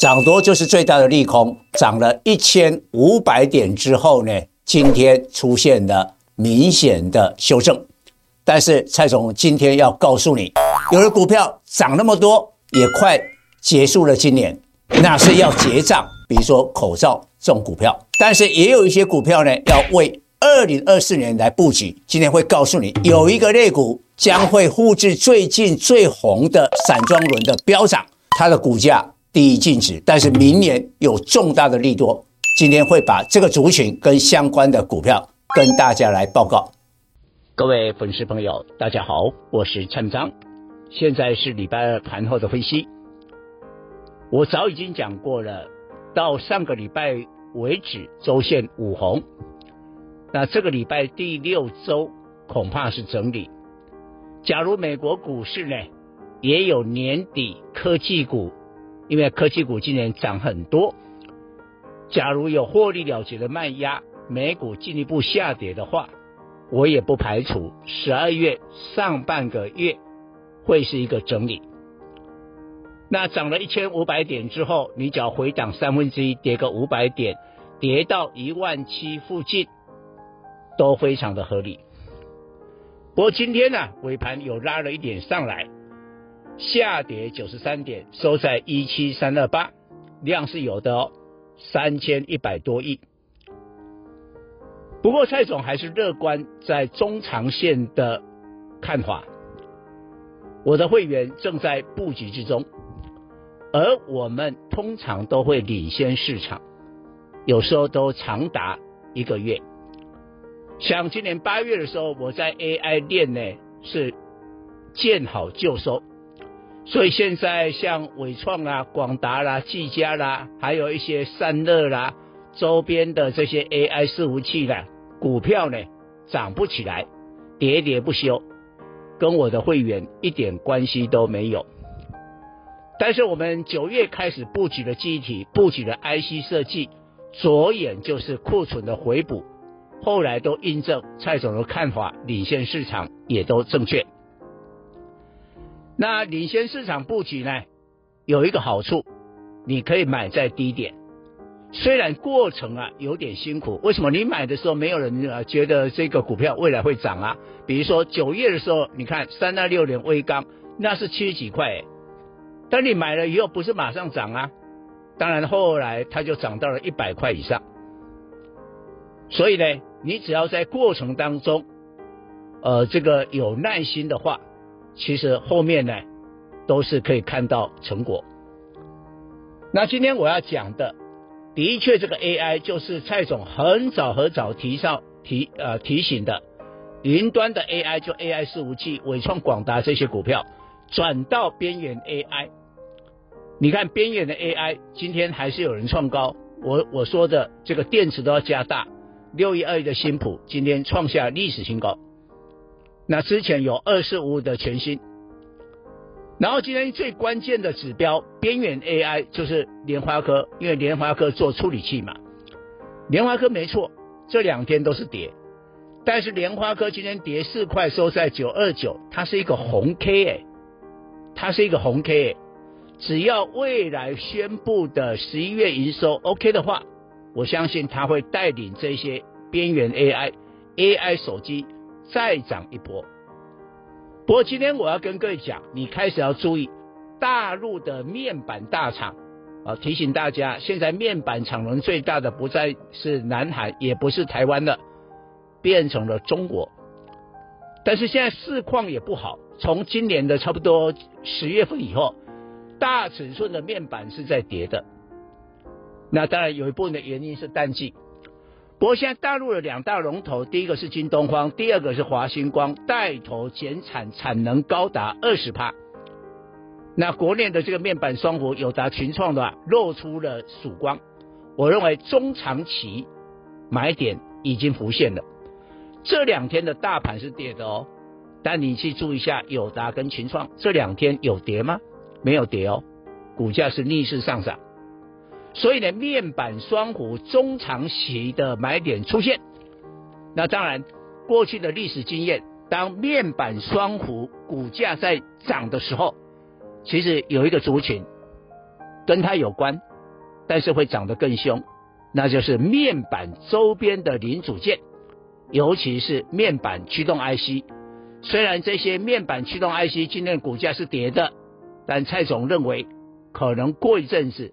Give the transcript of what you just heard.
涨多就是最大的利空，涨了一千五百点之后呢，今天出现了明显的修正。但是蔡总今天要告诉你，有的股票涨那么多，也快结束了今年，那是要结账。比如说口罩这种股票，但是也有一些股票呢，要为二零二四年来布局。今天会告诉你，有一个类股将会复制最近最红的散装轮的飙涨，它的股价低于禁止，但是明年有重大的利多。今天会把这个族群跟相关的股票跟大家来报告。各位粉丝朋友，大家好，我是陈章，现在是礼拜二盘后的分析。我早已经讲过了。到上个礼拜为止，周线五红。那这个礼拜第六周恐怕是整理。假如美国股市呢，也有年底科技股，因为科技股今年涨很多。假如有获利了结的卖压，美股进一步下跌的话，我也不排除十二月上半个月会是一个整理。那涨了一千五百点之后，你只要回档三分之一，跌个五百点，跌到一万七附近，都非常的合理。不过今天呢，尾盘有拉了一点上来，下跌九十三点，收在一七三二八，量是有的哦，三千一百多亿。不过蔡总还是乐观在中长线的看法，我的会员正在布局之中。而我们通常都会领先市场，有时候都长达一个月。像今年八月的时候，我在 AI 链呢是见好就收，所以现在像伟创啦、广达啦、技嘉啦，还有一些散热啦周边的这些 AI 伺服器啦，股票呢涨不起来，喋喋不休，跟我的会员一点关系都没有。但是我们九月开始布局了记忆体，布局的 IC 设计，着眼就是库存的回补，后来都印证蔡总的看法，领先市场也都正确。那领先市场布局呢，有一个好处，你可以买在低点，虽然过程啊有点辛苦。为什么？你买的时候没有人啊觉得这个股票未来会涨啊？比如说九月的时候，你看三二六零微刚，那是七十几块欸。当你买了以后，不是马上涨啊，当然后来它就涨到了一百块以上。所以呢，你只要在过程当中，呃，这个有耐心的话，其实后面呢都是可以看到成果。那今天我要讲的，的确这个 AI 就是蔡总很早很早提上提呃提醒的，云端的 AI 就 AI 伺服器、纬创、广达这些股票转到边缘 AI。你看边缘的 AI，今天还是有人创高。我我说的这个电池都要加大，六一二一的新普今天创下历史新高。那之前有二四五五的全新，然后今天最关键的指标边缘 AI 就是联发科，因为联发科做处理器嘛。联发科没错，这两天都是跌，但是联发科今天跌四块，收在九二九，它是一个红 K 哎，它是一个红 K 哎。只要未来宣布的十一月营收 OK 的话，我相信它会带领这些边缘 AI、AI 手机再涨一波。不过今天我要跟各位讲，你开始要注意大陆的面板大厂啊，提醒大家，现在面板产能最大的不再是南韩，也不是台湾了，变成了中国。但是现在市况也不好，从今年的差不多十月份以后。大尺寸的面板是在跌的，那当然有一部分的原因是淡季。不过现在大陆的两大龙头，第一个是京东方，第二个是华星光，带头减产，产能高达二十帕。那国内的这个面板双虎友达、群创的露出了曙光。我认为中长期买点已经浮现了。这两天的大盘是跌的哦，但你去注意一下友达跟群创这两天有跌吗？没有跌哦，股价是逆势上涨，所以呢，面板双虎中长期的买点出现。那当然，过去的历史经验，当面板双虎股价在涨的时候，其实有一个族群跟它有关，但是会涨得更凶，那就是面板周边的零组件，尤其是面板驱动 IC。虽然这些面板驱动 IC 今天股价是跌的，但蔡总认为可能过一阵子